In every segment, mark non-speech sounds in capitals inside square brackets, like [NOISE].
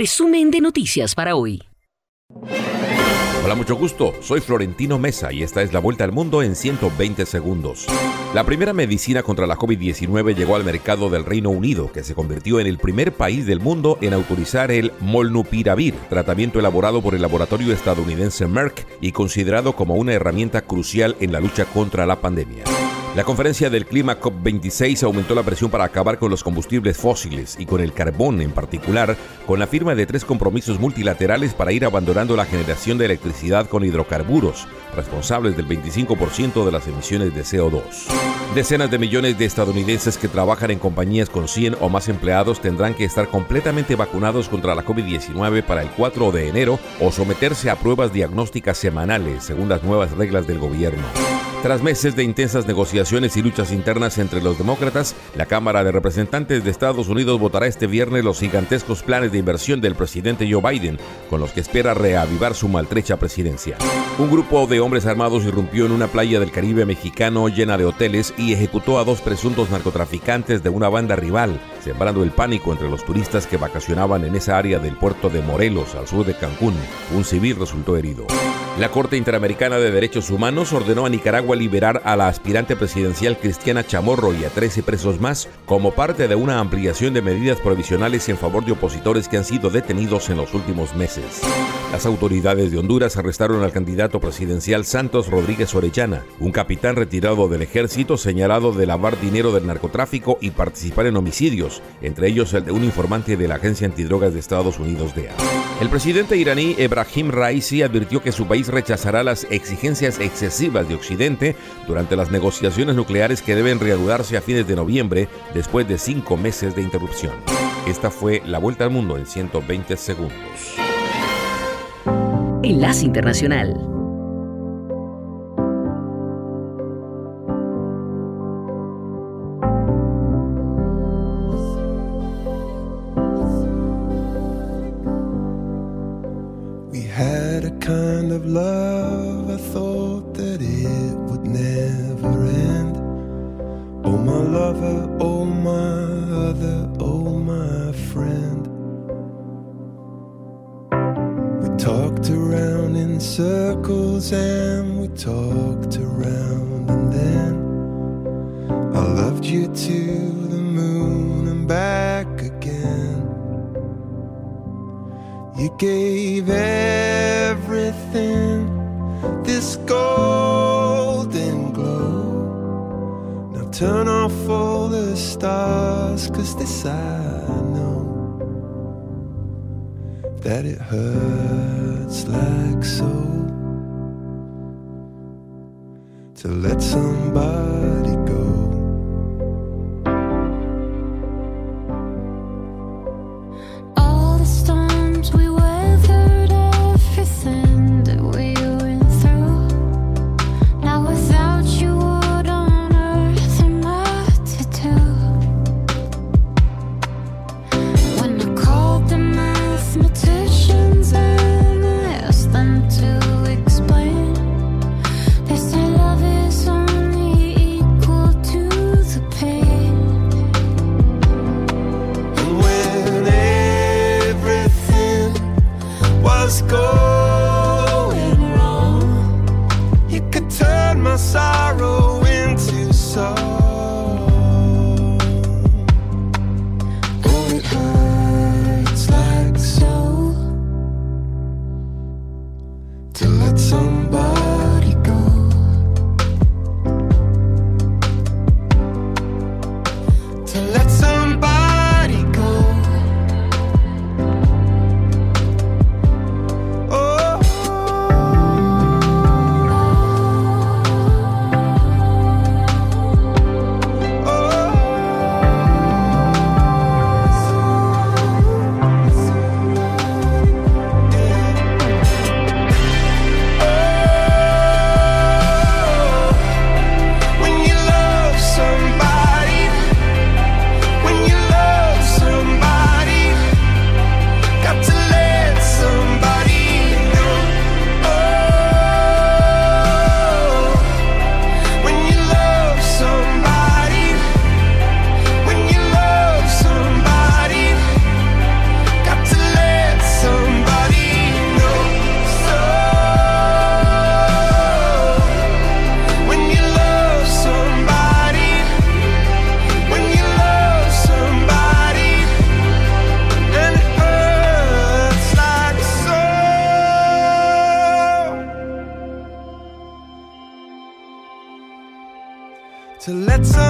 Resumen de noticias para hoy. Hola, mucho gusto. Soy Florentino Mesa y esta es la vuelta al mundo en 120 segundos. La primera medicina contra la COVID-19 llegó al mercado del Reino Unido, que se convirtió en el primer país del mundo en autorizar el Molnupiravir, tratamiento elaborado por el laboratorio estadounidense Merck y considerado como una herramienta crucial en la lucha contra la pandemia. La conferencia del clima COP26 aumentó la presión para acabar con los combustibles fósiles y con el carbón en particular, con la firma de tres compromisos multilaterales para ir abandonando la generación de electricidad con hidrocarburos, responsables del 25% de las emisiones de CO2. Decenas de millones de estadounidenses que trabajan en compañías con 100 o más empleados tendrán que estar completamente vacunados contra la COVID-19 para el 4 de enero o someterse a pruebas diagnósticas semanales, según las nuevas reglas del gobierno. Tras meses de intensas negociaciones y luchas internas entre los demócratas, la Cámara de Representantes de Estados Unidos votará este viernes los gigantescos planes de inversión del presidente Joe Biden, con los que espera reavivar su maltrecha presidencia. Un grupo de hombres armados irrumpió en una playa del Caribe mexicano llena de hoteles y ejecutó a dos presuntos narcotraficantes de una banda rival, sembrando el pánico entre los turistas que vacacionaban en esa área del puerto de Morelos, al sur de Cancún. Un civil resultó herido. La Corte Interamericana de Derechos Humanos ordenó a Nicaragua liberar a la aspirante presidencial Cristiana Chamorro y a 13 presos más como parte de una ampliación de medidas provisionales en favor de opositores que han sido detenidos en los últimos meses. Las autoridades de Honduras arrestaron al candidato presidencial Santos Rodríguez Orellana, un capitán retirado del ejército señalado de lavar dinero del narcotráfico y participar en homicidios, entre ellos el de un informante de la Agencia Antidrogas de Estados Unidos DEA. El presidente iraní Ebrahim Raisi advirtió que su país rechazará las exigencias excesivas de Occidente durante las negociaciones nucleares que deben reanudarse a fines de noviembre después de cinco meses de interrupción. Esta fue la vuelta al mundo en 120 segundos. Enlace Internacional. So. a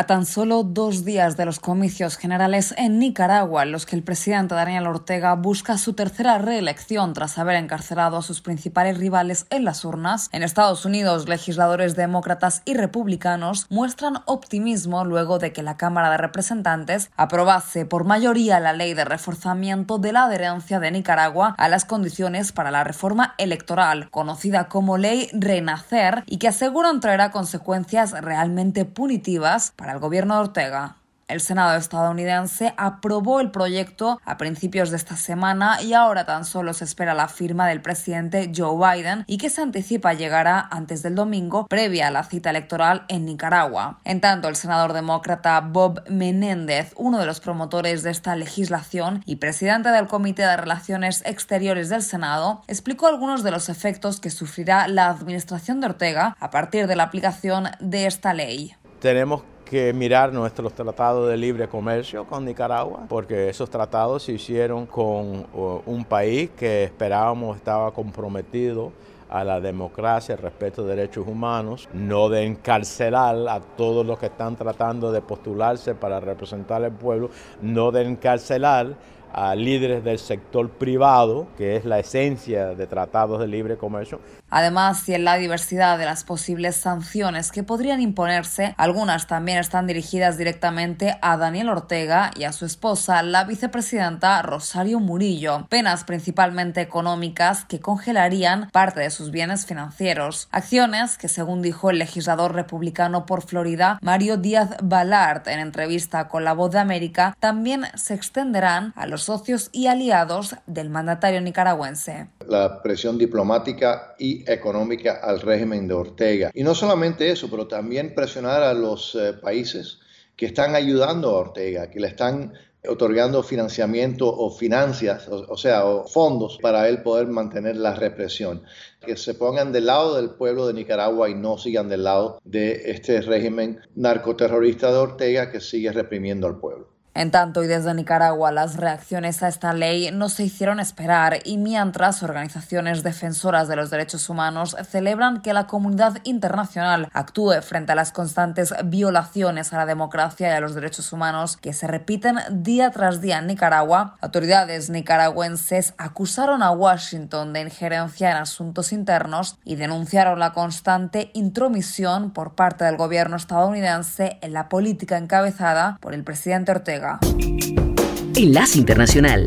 A tan solo dos días de los comicios generales en Nicaragua, en los que el presidente Daniel Ortega busca su tercera reelección tras haber encarcelado a sus principales rivales en las urnas, en Estados Unidos, legisladores demócratas y republicanos muestran optimismo luego de que la Cámara de Representantes aprobase por mayoría la ley de reforzamiento de la adherencia de Nicaragua a las condiciones para la reforma electoral, conocida como Ley Renacer, y que aseguran traerá consecuencias realmente punitivas para el gobierno de Ortega. El Senado estadounidense aprobó el proyecto a principios de esta semana y ahora tan solo se espera la firma del presidente Joe Biden y que se anticipa llegará antes del domingo previa a la cita electoral en Nicaragua. En tanto, el senador demócrata Bob Menéndez, uno de los promotores de esta legislación y presidente del Comité de Relaciones Exteriores del Senado, explicó algunos de los efectos que sufrirá la administración de Ortega a partir de la aplicación de esta ley. Tenemos que mirar nuestros tratados de libre comercio con Nicaragua, porque esos tratados se hicieron con un país que esperábamos estaba comprometido a la democracia, al respeto de derechos humanos, no de encarcelar a todos los que están tratando de postularse para representar al pueblo, no de encarcelar a líderes del sector privado, que es la esencia de tratados de libre comercio. Además, si en la diversidad de las posibles sanciones que podrían imponerse, algunas también están dirigidas directamente a Daniel Ortega y a su esposa, la vicepresidenta Rosario Murillo, penas principalmente económicas que congelarían parte de sus bienes financieros. Acciones que, según dijo el legislador republicano por Florida, Mario Díaz Balart, en entrevista con La Voz de América, también se extenderán a los socios y aliados del mandatario nicaragüense. La presión diplomática y económica al régimen de Ortega. Y no solamente eso, pero también presionar a los eh, países que están ayudando a Ortega, que le están otorgando financiamiento o financias, o, sea, fondos para él poder mantener la represión. Que se pongan del lado del pueblo de Nicaragua y no sigan del lado de este régimen narcoterrorista de Ortega que sigue reprimiendo al pueblo. En tanto, y desde Nicaragua, las reacciones a esta ley no se hicieron esperar y mientras organizaciones defensoras de los derechos humanos celebran que la comunidad internacional actúe frente a las constantes violaciones a la democracia y a los derechos humanos que se repiten día tras día en Nicaragua, autoridades nicaragüenses acusaron a Washington de injerencia en asuntos internos y denunciaron la constante intromisión por parte del gobierno estadounidense en la política encabezada por el presidente Ortega. Enlace Internacional.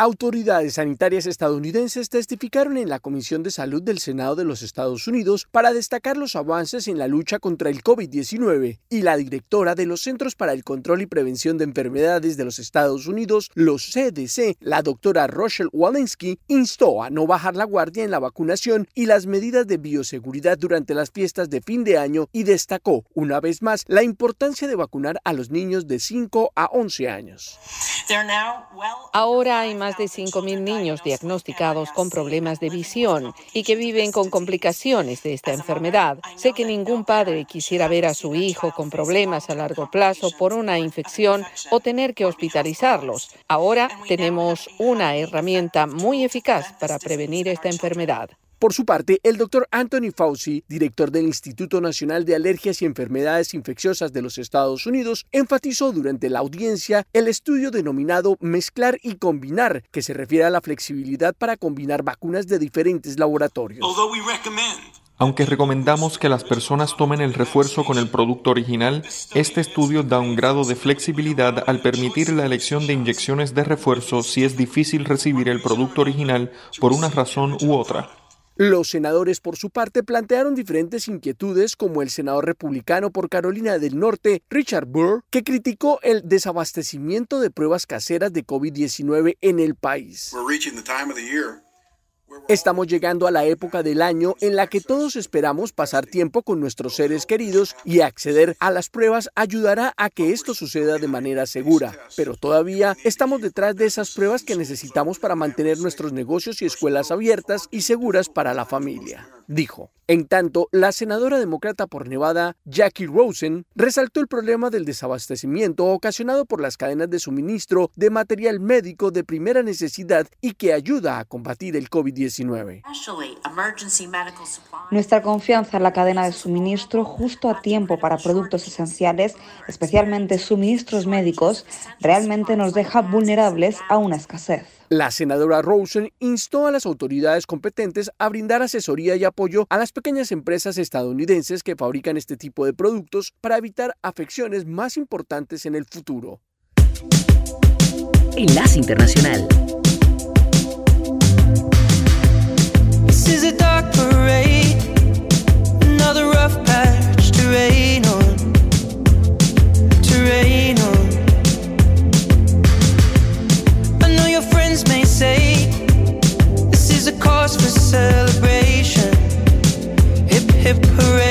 Autoridades sanitarias estadounidenses testificaron en la Comisión de Salud del Senado de los Estados Unidos para destacar los avances en la lucha contra el COVID-19 y la directora de los Centros para el Control y Prevención de Enfermedades de los Estados Unidos, los CDC, la doctora Rochelle Walensky, instó a no bajar la guardia en la vacunación y las medidas de bioseguridad durante las fiestas de fin de año y destacó una vez más la importancia de vacunar a los niños de 5 a 11 años. Ahora hay más de 5.000 niños diagnosticados con problemas de visión y que viven con complicaciones de esta enfermedad. Sé que ningún padre quisiera ver a su hijo con problemas a largo plazo por una infección o tener que hospitalizarlos. Ahora tenemos una herramienta muy eficaz para prevenir esta enfermedad. Por su parte, el doctor Anthony Fauci, director del Instituto Nacional de Alergias y Enfermedades Infecciosas de los Estados Unidos, enfatizó durante la audiencia el estudio denominado Mezclar y Combinar, que se refiere a la flexibilidad para combinar vacunas de diferentes laboratorios. Aunque recomendamos que las personas tomen el refuerzo con el producto original, este estudio da un grado de flexibilidad al permitir la elección de inyecciones de refuerzo si es difícil recibir el producto original por una razón u otra. Los senadores, por su parte, plantearon diferentes inquietudes, como el senador republicano por Carolina del Norte, Richard Burr, que criticó el desabastecimiento de pruebas caseras de COVID-19 en el país. Estamos llegando a la época del año en la que todos esperamos pasar tiempo con nuestros seres queridos y acceder a las pruebas ayudará a que esto suceda de manera segura. Pero todavía estamos detrás de esas pruebas que necesitamos para mantener nuestros negocios y escuelas abiertas y seguras para la familia dijo. En tanto, la senadora demócrata por Nevada, Jackie Rosen, resaltó el problema del desabastecimiento ocasionado por las cadenas de suministro de material médico de primera necesidad y que ayuda a combatir el COVID-19. Nuestra confianza en la cadena de suministro justo a tiempo para productos esenciales, especialmente suministros médicos, realmente nos deja vulnerables a una escasez. La senadora Rosen instó a las autoridades competentes a brindar asesoría y apoyo a las pequeñas empresas estadounidenses que fabrican este tipo de productos para evitar afecciones más importantes en el futuro. Enlace Internacional. Celebration. Hip hip hooray,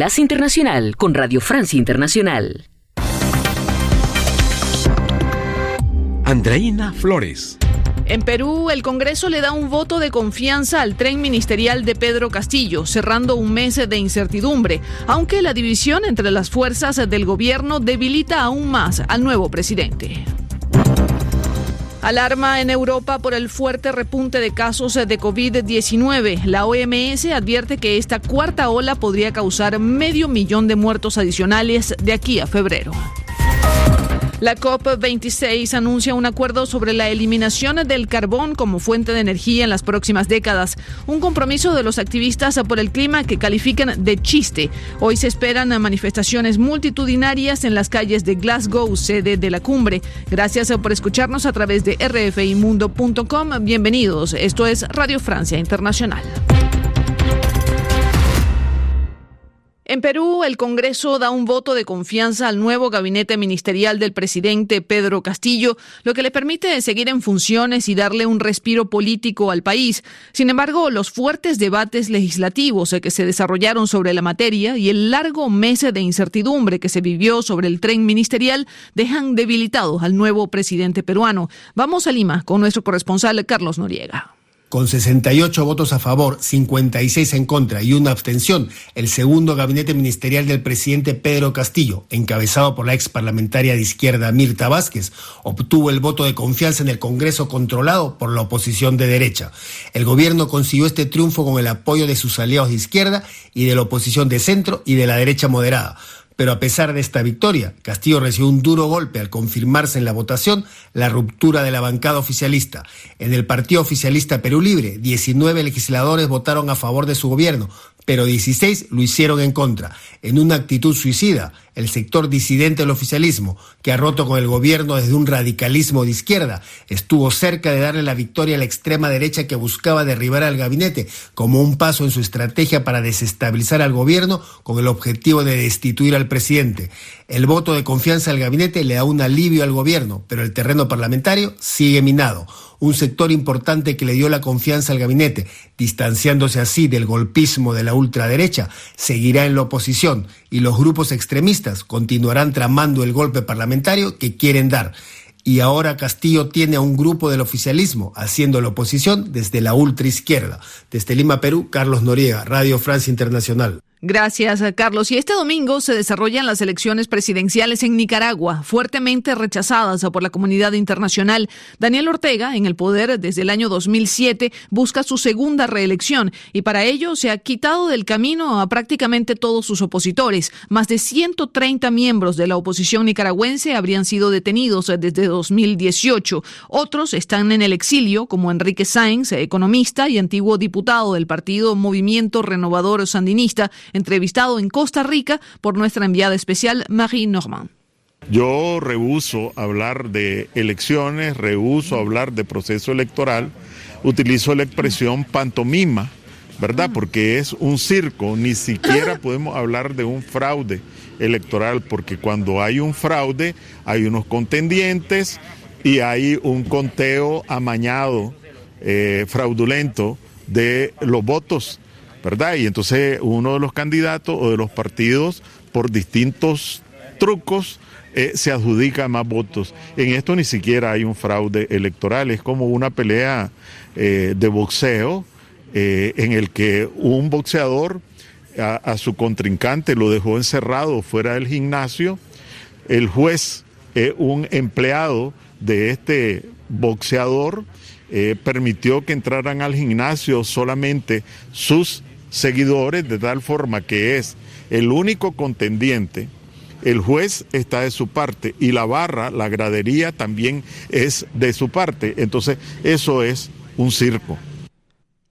Enlace Internacional con Radio Francia Internacional. Andreina Flores. En Perú, el Congreso le da un voto de confianza al tren ministerial de Pedro Castillo, cerrando un mes de incertidumbre, aunque la división entre las fuerzas del gobierno debilita aún más al nuevo presidente. Alarma en Europa por el fuerte repunte de casos de COVID-19. La OMS advierte que esta cuarta ola podría causar medio millón de muertos adicionales de aquí a febrero. La COP26 anuncia un acuerdo sobre la eliminación del carbón como fuente de energía en las próximas décadas, un compromiso de los activistas por el clima que califican de chiste. Hoy se esperan manifestaciones multitudinarias en las calles de Glasgow, sede de la cumbre. Gracias por escucharnos a través de rfimundo.com. Bienvenidos. Esto es Radio Francia Internacional. En Perú, el Congreso da un voto de confianza al nuevo gabinete ministerial del presidente Pedro Castillo, lo que le permite seguir en funciones y darle un respiro político al país. Sin embargo, los fuertes debates legislativos que se desarrollaron sobre la materia y el largo mes de incertidumbre que se vivió sobre el tren ministerial dejan debilitado al nuevo presidente peruano. Vamos a Lima con nuestro corresponsal Carlos Noriega. Con 68 votos a favor, 56 en contra y una abstención, el segundo gabinete ministerial del presidente Pedro Castillo, encabezado por la ex parlamentaria de izquierda Mirta Vázquez, obtuvo el voto de confianza en el Congreso controlado por la oposición de derecha. El gobierno consiguió este triunfo con el apoyo de sus aliados de izquierda y de la oposición de centro y de la derecha moderada. Pero a pesar de esta victoria, Castillo recibió un duro golpe al confirmarse en la votación la ruptura de la bancada oficialista. En el Partido Oficialista Perú Libre, 19 legisladores votaron a favor de su gobierno, pero 16 lo hicieron en contra, en una actitud suicida el sector disidente del oficialismo, que ha roto con el gobierno desde un radicalismo de izquierda, estuvo cerca de darle la victoria a la extrema derecha que buscaba derribar al gabinete como un paso en su estrategia para desestabilizar al gobierno con el objetivo de destituir al presidente. El voto de confianza al gabinete le da un alivio al gobierno, pero el terreno parlamentario sigue minado un sector importante que le dio la confianza al gabinete, distanciándose así del golpismo de la ultraderecha, seguirá en la oposición y los grupos extremistas continuarán tramando el golpe parlamentario que quieren dar. Y ahora Castillo tiene a un grupo del oficialismo haciendo la oposición desde la ultraizquierda. Desde Lima, Perú, Carlos Noriega, Radio Francia Internacional. Gracias, Carlos. Y este domingo se desarrollan las elecciones presidenciales en Nicaragua, fuertemente rechazadas por la comunidad internacional. Daniel Ortega, en el poder desde el año 2007, busca su segunda reelección y para ello se ha quitado del camino a prácticamente todos sus opositores. Más de 130 miembros de la oposición nicaragüense habrían sido detenidos desde 2018. Otros están en el exilio, como Enrique Sáenz, economista y antiguo diputado del partido Movimiento Renovador Sandinista entrevistado en Costa Rica por nuestra enviada especial Marie Normand. Yo rehuso hablar de elecciones, rehuso hablar de proceso electoral, utilizo la expresión pantomima, ¿verdad? Porque es un circo, ni siquiera [LAUGHS] podemos hablar de un fraude electoral, porque cuando hay un fraude hay unos contendientes y hay un conteo amañado, eh, fraudulento de los votos ¿verdad? Y entonces uno de los candidatos o de los partidos, por distintos trucos, eh, se adjudica más votos. En esto ni siquiera hay un fraude electoral, es como una pelea eh, de boxeo eh, en el que un boxeador a, su contrincante lo dejó encerrado fuera del gimnasio, el juez, un empleado de este boxeador, permitió que entraran al gimnasio solamente sus seguidores, de tal forma que es el único contendiente, el juez está de su parte y la barra, la gradería también es de su parte. Entonces, eso es un circo.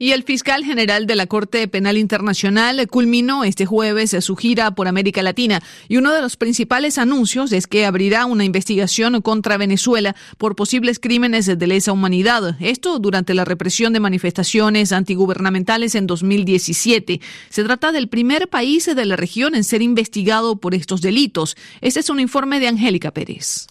Y el fiscal general de la Corte Penal Internacional culminó este jueves su gira por América Latina y uno de los principales anuncios es que abrirá una investigación contra Venezuela por posibles crímenes de lesa humanidad. Esto durante la represión de manifestaciones antigubernamentales en 2017. Se trata del primer país de la región en ser investigado por estos delitos. Este es un informe de Angélica Pérez.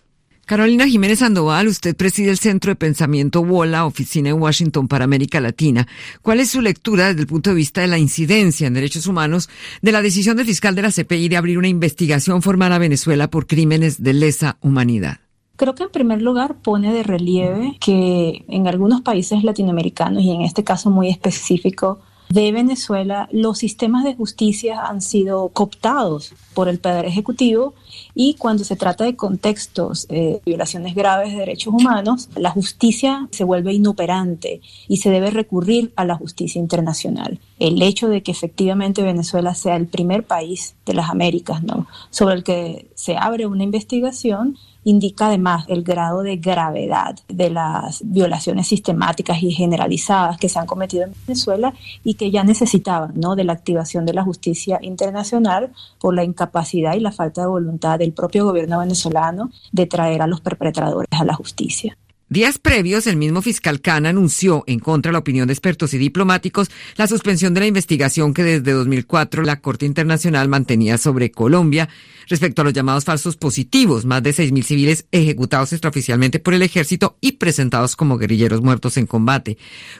Carolina Jiménez Sandoval, usted preside el Centro de Pensamiento WOLA, oficina en Washington para América Latina. ¿Cuál es su lectura desde el punto de vista de la incidencia en derechos humanos de la decisión del fiscal de la CPI de abrir una investigación formal a Venezuela por crímenes de lesa humanidad? Creo que en primer lugar pone de relieve que en algunos países latinoamericanos y en este caso muy específico de Venezuela, los sistemas de justicia han sido cooptados por el Poder Ejecutivo y cuando se trata de contextos, eh, violaciones graves de derechos humanos, la justicia se vuelve inoperante y se debe recurrir a la justicia internacional. El hecho de que efectivamente Venezuela sea el primer país de las Américas sobre el que se abre una investigación indica además el grado de gravedad de las violaciones sistemáticas y generalizadas que se han cometido en Venezuela y que ya necesitaban ¿no? de la activación de la justicia internacional por la incapacidad y la falta de voluntad del propio gobierno venezolano de traer a los perpetradores a la justicia. Días previos, el mismo fiscal Khan anunció, en contra de la opinión de expertos y diplomáticos, la suspensión de la investigación que desde 2004 la Corte Internacional mantenía sobre Colombia respecto a los llamados falsos positivos, más de 6.000 civiles ejecutados extraoficialmente por el ejército y presentados como guerrilleros muertos en combate.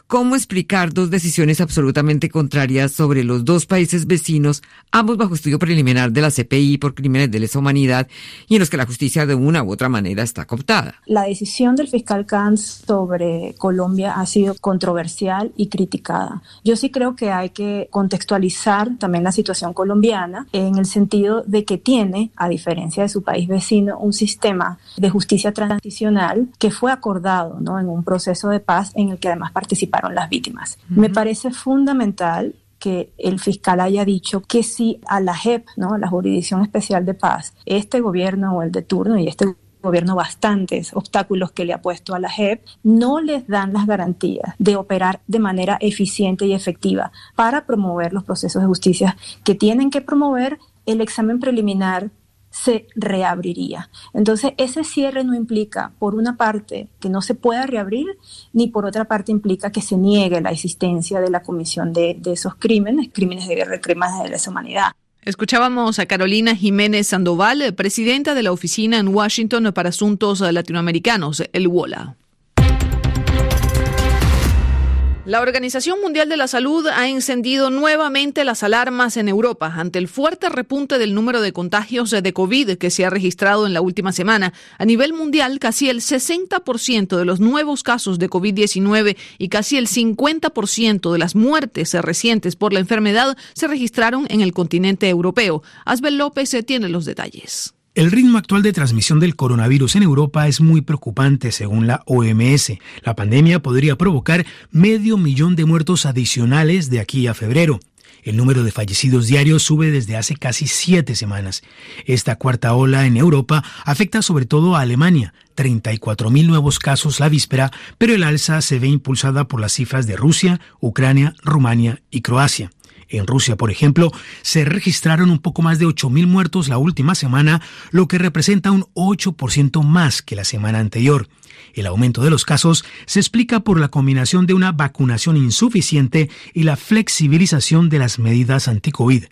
¿Cómo explicar dos decisiones absolutamente contrarias sobre los dos países vecinos, ambos bajo estudio preliminar de la CPI por crímenes de lesa humanidad y en los que la justicia de una u otra manera está cooptada? La decisión del fiscal sobre Colombia ha sido controversial y criticada. Yo sí creo que hay que contextualizar también la situación colombiana en el sentido de que tiene, a diferencia de su país vecino, un sistema de justicia transicional que fue acordado ¿no? en un proceso de paz en el que además participaron las víctimas. Me parece fundamental que el fiscal haya dicho que si a la JEP, ¿no? la Jurisdicción Especial de Paz, este gobierno o el de turno y este gobierno bastantes obstáculos que le ha puesto a la JEP, no les dan las garantías de operar de manera eficiente y efectiva para promover los procesos de justicia que tienen que promover el examen preliminar se reabriría. Entonces, ese cierre no implica, por una parte, que no se pueda reabrir, ni por otra parte implica que se niegue la existencia de la comisión de, esos crímenes, crímenes de guerra crímenes de lesa humanidad. Escuchábamos a Carolina Jiménez Sandoval, presidenta de la Oficina en Washington para Asuntos Latinoamericanos, el WOLA. La Organización Mundial de la Salud ha encendido nuevamente las alarmas en Europa ante el fuerte repunte del número de contagios de COVID que se ha registrado en la última semana. A nivel mundial, casi el 60% de los nuevos casos de COVID-19 y casi el 50% de las muertes recientes por la enfermedad se registraron en el continente europeo. Asbel López tiene los detalles. El ritmo actual de transmisión del coronavirus en Europa es muy preocupante según la OMS. La pandemia podría provocar medio millón de muertos adicionales de aquí a febrero. El número de fallecidos diarios sube desde hace casi siete semanas. Esta cuarta ola en Europa afecta sobre todo a Alemania, 34.000 nuevos casos la víspera, pero el alza se ve impulsada por las cifras de Rusia, Ucrania, Rumania y Croacia. En Rusia, por ejemplo, se registraron un poco más de 8.000 muertos la última semana, lo que representa un 8% más que la semana anterior. El aumento de los casos se explica por la combinación de una vacunación insuficiente y la flexibilización de las medidas anti-COVID.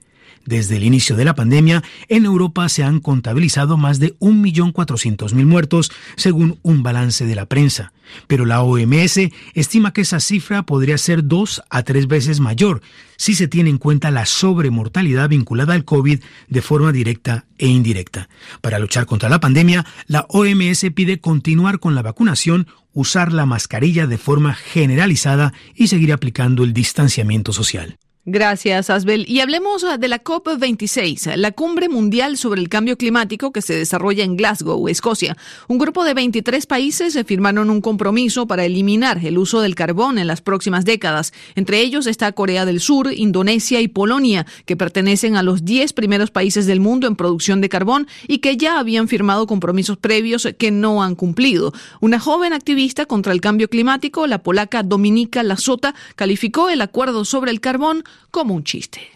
Desde el inicio de la pandemia, en Europa se han contabilizado más de 1.400.000 muertos, según un balance de la prensa. Pero la OMS estima que esa cifra podría ser dos a tres veces mayor si se tiene en cuenta la sobremortalidad vinculada al COVID de forma directa e indirecta. Para luchar contra la pandemia, la OMS pide continuar con la vacunación, usar la mascarilla de forma generalizada y seguir aplicando el distanciamiento social. Gracias, Asbel. Y hablemos ah, de la COP26, la cumbre mundial sobre el cambio climático que se desarrolla en Glasgow, Escocia. Un grupo de 23 países firmaron un compromiso para eliminar el uso del carbón en las próximas décadas. Entre ellos está Corea del Sur, Indonesia y Polonia, que pertenecen a los 10 primeros países del mundo en producción de carbón y que ya habían firmado compromisos previos que no han cumplido. Una joven activista contra el cambio climático, la polaca Dominika Lasota, calificó el acuerdo sobre el carbón como un chiste.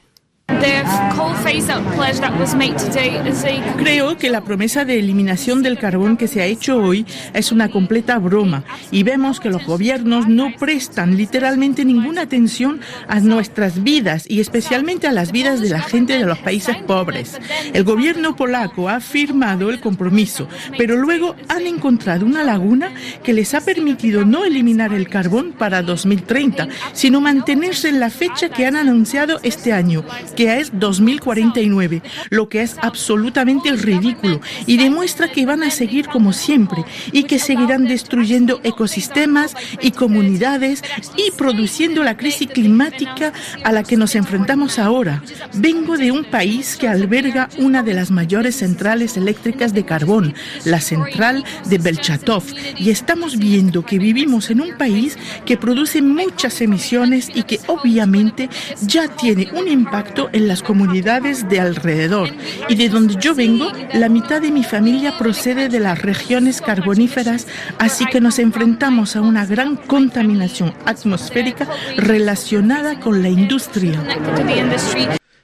Creo que la promesa de eliminación del carbón que se ha hecho hoy es una completa broma y vemos que los gobiernos no prestan literalmente ninguna atención a nuestras vidas y especialmente a las vidas de la gente de los países pobres. El gobierno polaco ha firmado el compromiso, pero luego han encontrado una laguna que les ha permitido no eliminar el carbón para 2030, sino mantenerse en la fecha que han anunciado este año, que es 2049, lo que es absolutamente ridículo y demuestra que van a seguir como siempre y que seguirán destruyendo ecosistemas y comunidades y produciendo la crisis climática a la que nos enfrentamos ahora. Vengo de un país que alberga una de las mayores centrales eléctricas de carbón, la central de Belchatov, y estamos viendo que vivimos en un país que produce muchas emisiones y que obviamente ya tiene un impacto en las comunidades de alrededor. Y de donde yo vengo, la mitad de mi familia procede de las regiones carboníferas, así que nos enfrentamos a una gran contaminación atmosférica relacionada con la industria.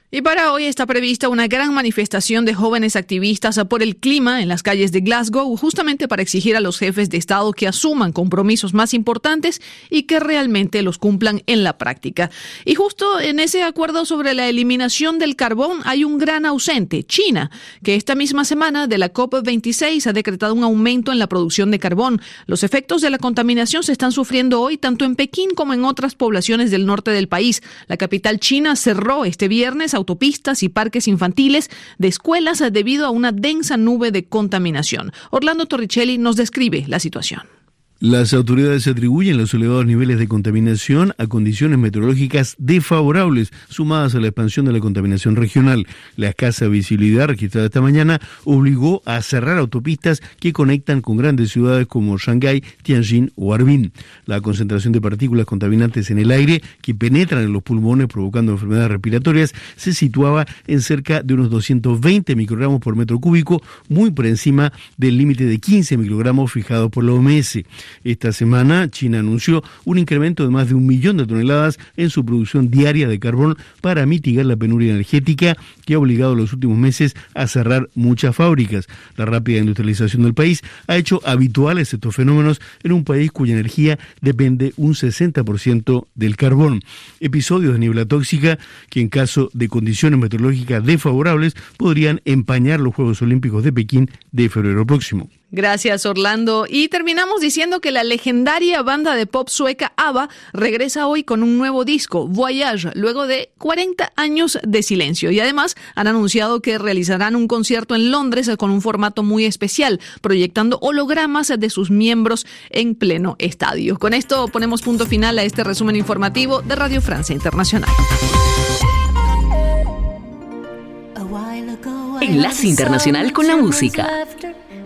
Y para hoy está prevista una gran manifestación de jóvenes activistas por el clima en las calles de Glasgow, justamente para exigir a los jefes de Estado que asuman compromisos más importantes y que realmente los cumplan en la práctica. Y justo en ese acuerdo sobre la eliminación del carbón hay un gran ausente, China, que esta misma semana de la COP26 ha decretado un aumento en la producción de carbón. Los efectos de la contaminación se están sufriendo hoy tanto en Pekín como en otras poblaciones del norte del país. La capital china cerró este viernes autopistas y parques infantiles de escuelas debido a una densa nube de contaminación. Orlando Torricelli nos describe la situación. Las autoridades atribuyen los elevados niveles de contaminación a condiciones meteorológicas desfavorables, sumadas a la expansión de la contaminación regional. La escasa visibilidad registrada esta mañana obligó a cerrar autopistas que conectan con grandes ciudades como Shanghái, Tianjin o Harbin. La concentración de partículas contaminantes en el aire que penetran en los pulmones provocando enfermedades respiratorias se situaba en cerca de unos 220 microgramos por metro cúbico, muy por encima del límite de 15 microgramos fijado por la OMS. Esta semana, China anunció un incremento de más de un millón de toneladas en su producción diaria de carbón para mitigar la penuria energética que ha obligado en los últimos meses a cerrar muchas fábricas. La rápida industrialización del país ha hecho habituales estos fenómenos en un país cuya energía depende un 60% del carbón. Episodios de niebla tóxica que en caso de condiciones meteorológicas desfavorables podrían empañar los Juegos Olímpicos de Pekín de febrero próximo. Gracias, Orlando. Y terminamos diciendo que la legendaria banda de pop sueca ABBA regresa hoy con un nuevo disco, Voyage, luego de 40 años de silencio. Y además han anunciado que realizarán un concierto en Londres con un formato muy especial, proyectando hologramas de sus miembros en pleno estadio. Con esto ponemos punto final a este resumen informativo de Radio Francia Internacional. Enlace Internacional con la Música.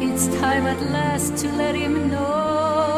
It's time at last to let him know.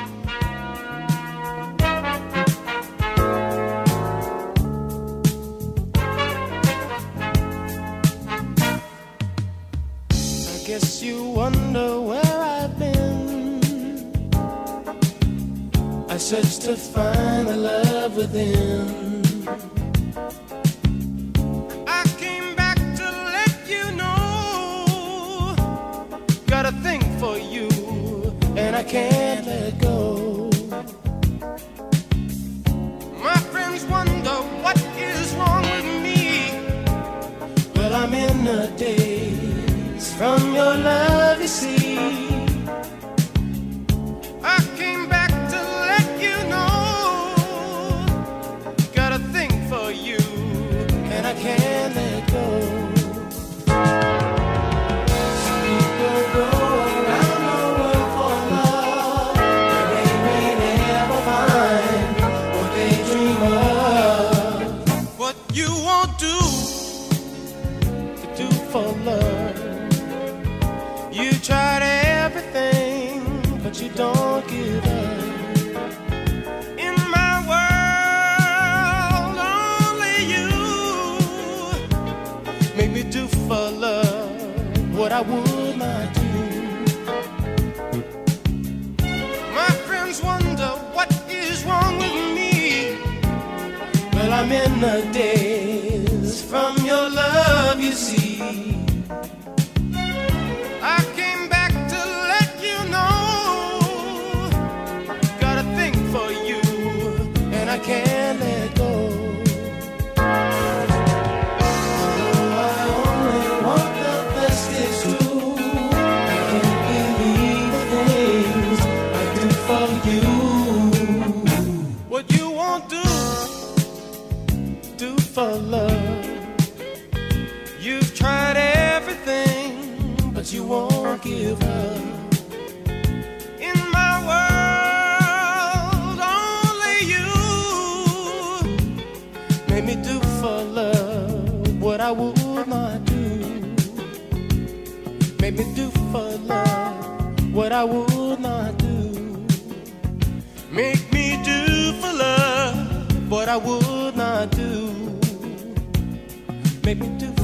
give up. In my world, only you made me do for love what I would not do. Made me do for love what I would not do. Make me do for love what I would not do. Make me do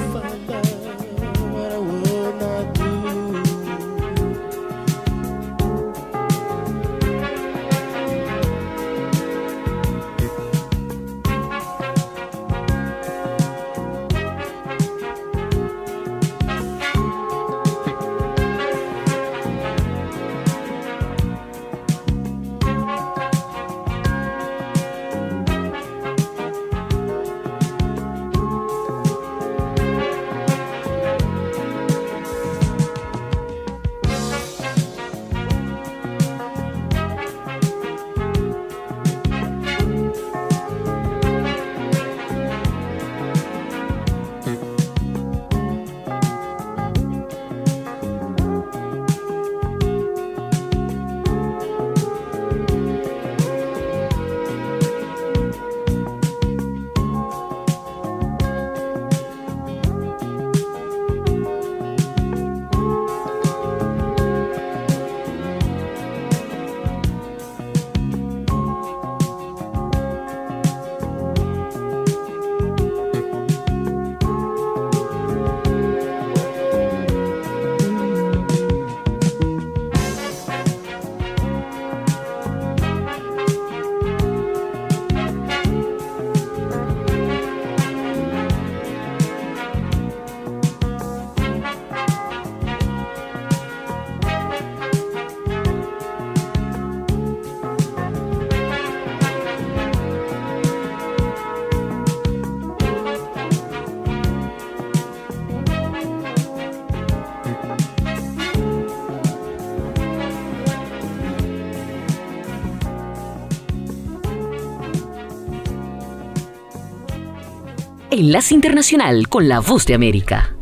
Enlace Internacional con la Voz de América.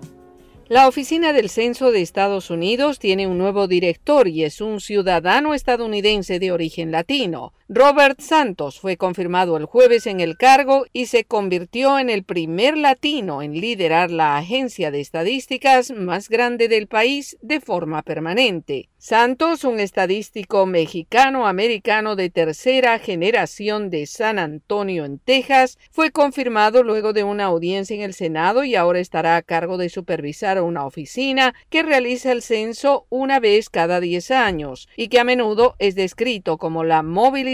La Oficina del Censo de Estados Unidos tiene un nuevo director y es un ciudadano estadounidense de origen latino. Robert Santos fue confirmado el jueves en el cargo y se convirtió en el primer latino en liderar la agencia de estadísticas más grande del país de forma permanente. Santos, un estadístico mexicano-americano de tercera generación de San Antonio, en Texas, fue confirmado luego de una audiencia en el Senado y ahora estará a cargo de supervisar una oficina que realiza el censo una vez cada 10 años y que a menudo es descrito como la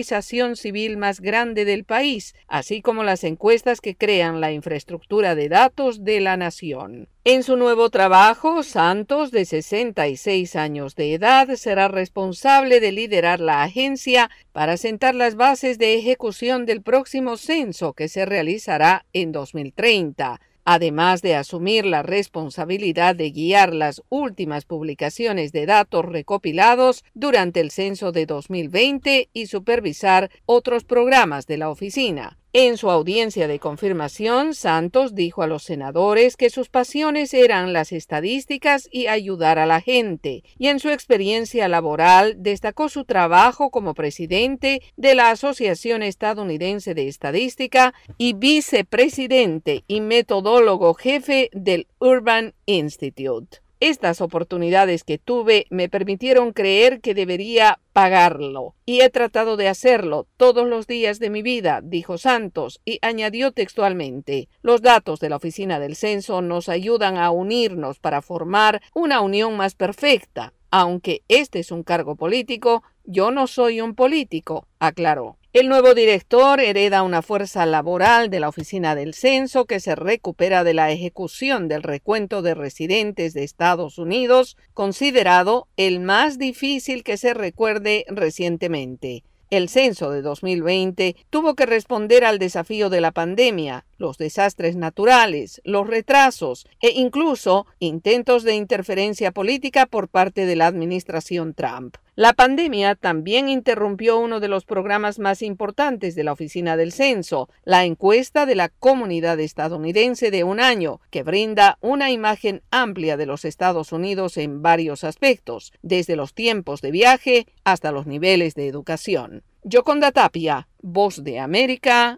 movilización civil más grande del país, así como las encuestas que crean la infraestructura de datos de la nación. En su nuevo trabajo, Santos, de 66 años de edad, será responsable de liderar la agencia para sentar las bases de ejecución del próximo censo que se realizará en 2030 además de asumir la responsabilidad de guiar las últimas publicaciones de datos recopilados durante el censo de 2020 y supervisar otros programas de la oficina. En su audiencia de confirmación, Santos dijo a los senadores que sus pasiones eran las estadísticas y ayudar a la gente, y en su experiencia laboral destacó su trabajo como presidente de la Asociación Estadounidense de Estadística y vicepresidente y metodólogo jefe del Urban Institute. Estas oportunidades que tuve me permitieron creer que debería pagarlo. Y he tratado de hacerlo todos los días de mi vida, dijo Santos, y añadió textualmente Los datos de la Oficina del Censo nos ayudan a unirnos para formar una unión más perfecta. Aunque este es un cargo político, yo no soy un político, aclaró. El nuevo director hereda una fuerza laboral de la Oficina del Censo que se recupera de la ejecución del recuento de residentes de Estados Unidos, considerado el más difícil que se recuerde recientemente. El censo de 2020 tuvo que responder al desafío de la pandemia, los desastres naturales, los retrasos e incluso intentos de interferencia política por parte de la administración Trump. La pandemia también interrumpió uno de los programas más importantes de la Oficina del Censo, la encuesta de la comunidad estadounidense de un año, que brinda una imagen amplia de los Estados Unidos en varios aspectos, desde los tiempos de viaje hasta los niveles de educación. Yoconda Tapia, Voz de América,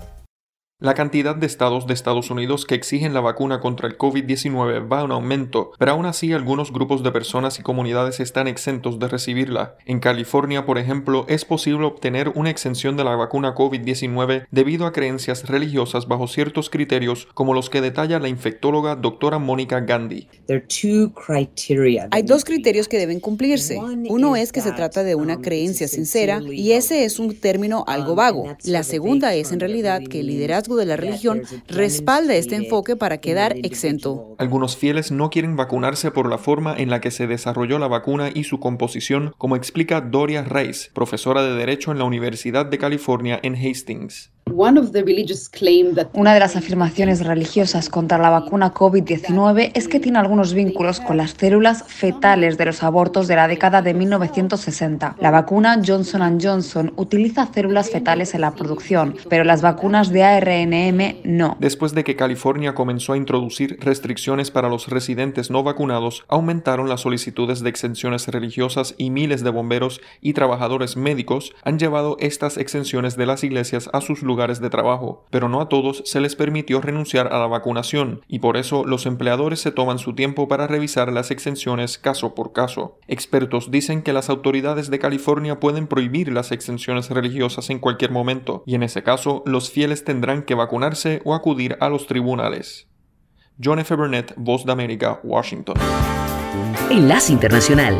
La cantidad de estados de Estados Unidos que exigen la vacuna contra el COVID-19 va en aumento, pero aún así algunos grupos de personas y comunidades están exentos de recibirla. En California, por ejemplo, es posible obtener una exención de la vacuna COVID-19 debido a creencias religiosas bajo ciertos criterios como los que detalla la infectóloga doctora Mónica Gandhi. Hay dos criterios que deben cumplirse. Uno es que se trata de una creencia sincera y ese es un término algo vago. La segunda es en realidad que el liderazgo de la religión respalda este enfoque para quedar exento. Algunos fieles no quieren vacunarse por la forma en la que se desarrolló la vacuna y su composición, como explica Doria Reis, profesora de Derecho en la Universidad de California en Hastings. Una de las afirmaciones religiosas contra la vacuna COVID-19 es que tiene algunos vínculos con las células fetales de los abortos de la década de 1960. La vacuna Johnson Johnson utiliza células fetales en la producción, pero las vacunas de ARNM no. Después de que California comenzó a introducir restricciones para los residentes no vacunados, aumentaron las solicitudes de exenciones religiosas y miles de bomberos y trabajadores médicos han llevado estas exenciones de las iglesias a sus lugares de trabajo, pero no a todos se les permitió renunciar a la vacunación y por eso los empleadores se toman su tiempo para revisar las exenciones caso por caso. Expertos dicen que las autoridades de California pueden prohibir las exenciones religiosas en cualquier momento y en ese caso los fieles tendrán que vacunarse o acudir a los tribunales. John F. Burnett, Voz de América, Washington. Enlace Internacional.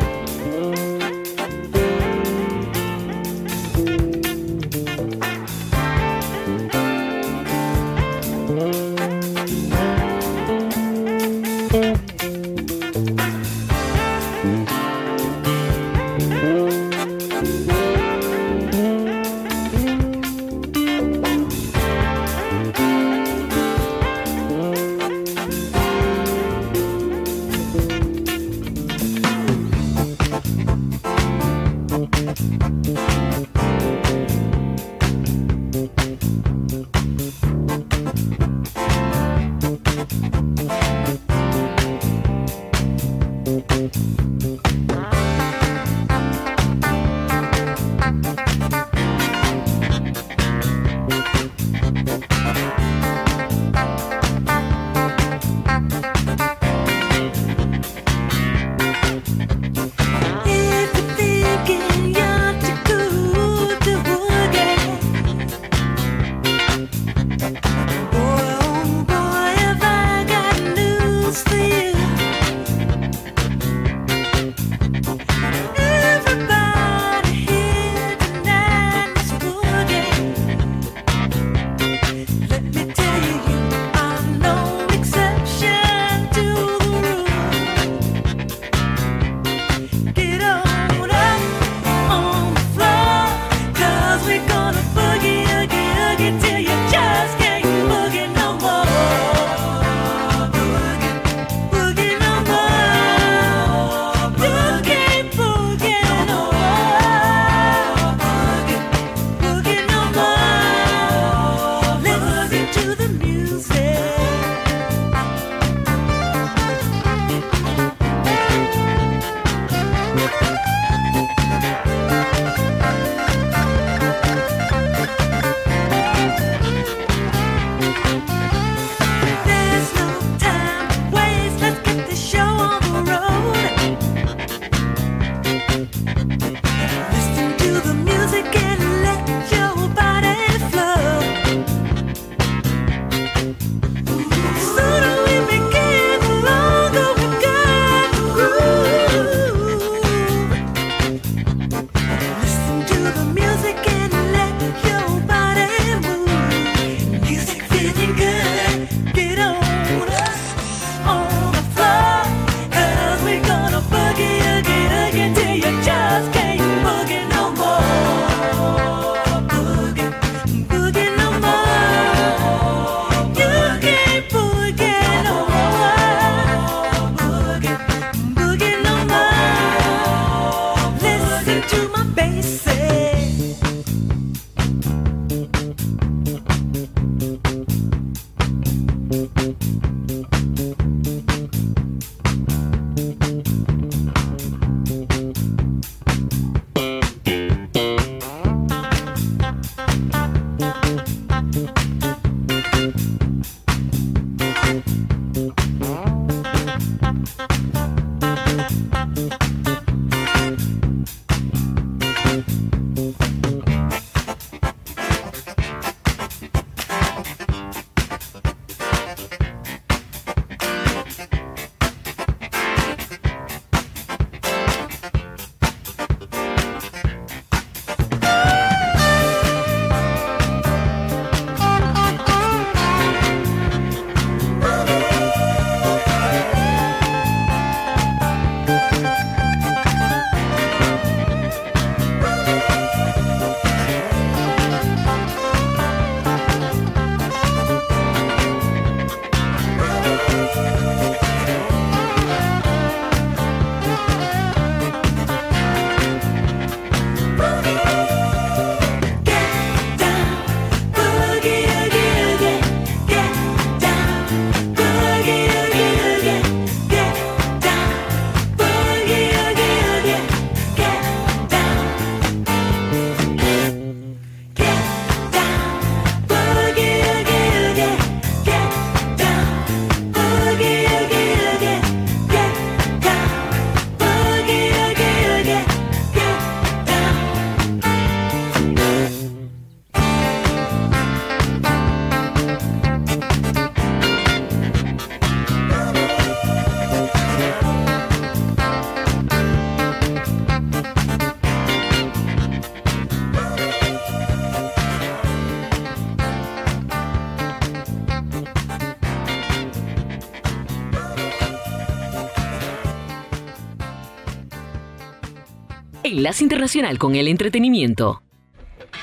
Internacional con el Entretenimiento.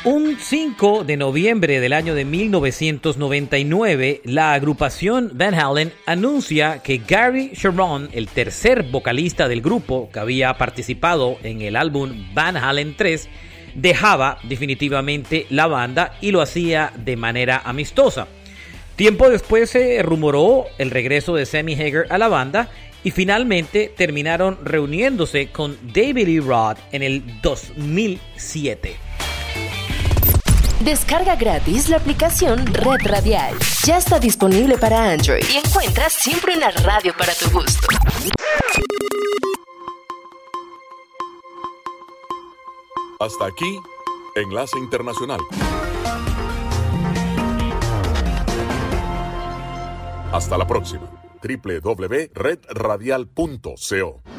Un 5 de noviembre del año de 1999, la agrupación Van Halen anuncia que Gary Sharon, el tercer vocalista del grupo que había participado en el álbum Van Halen 3, dejaba definitivamente la banda y lo hacía de manera amistosa. Tiempo después se rumoró el regreso de Sammy Hager a la banda y finalmente terminaron reuniéndose con David Lee Roth en el 2007. Descarga gratis la aplicación Red Radial. Ya está disponible para Android y encuentras siempre una radio para tu gusto. Hasta aquí, Enlace Internacional. Hasta la próxima. www.redradial.co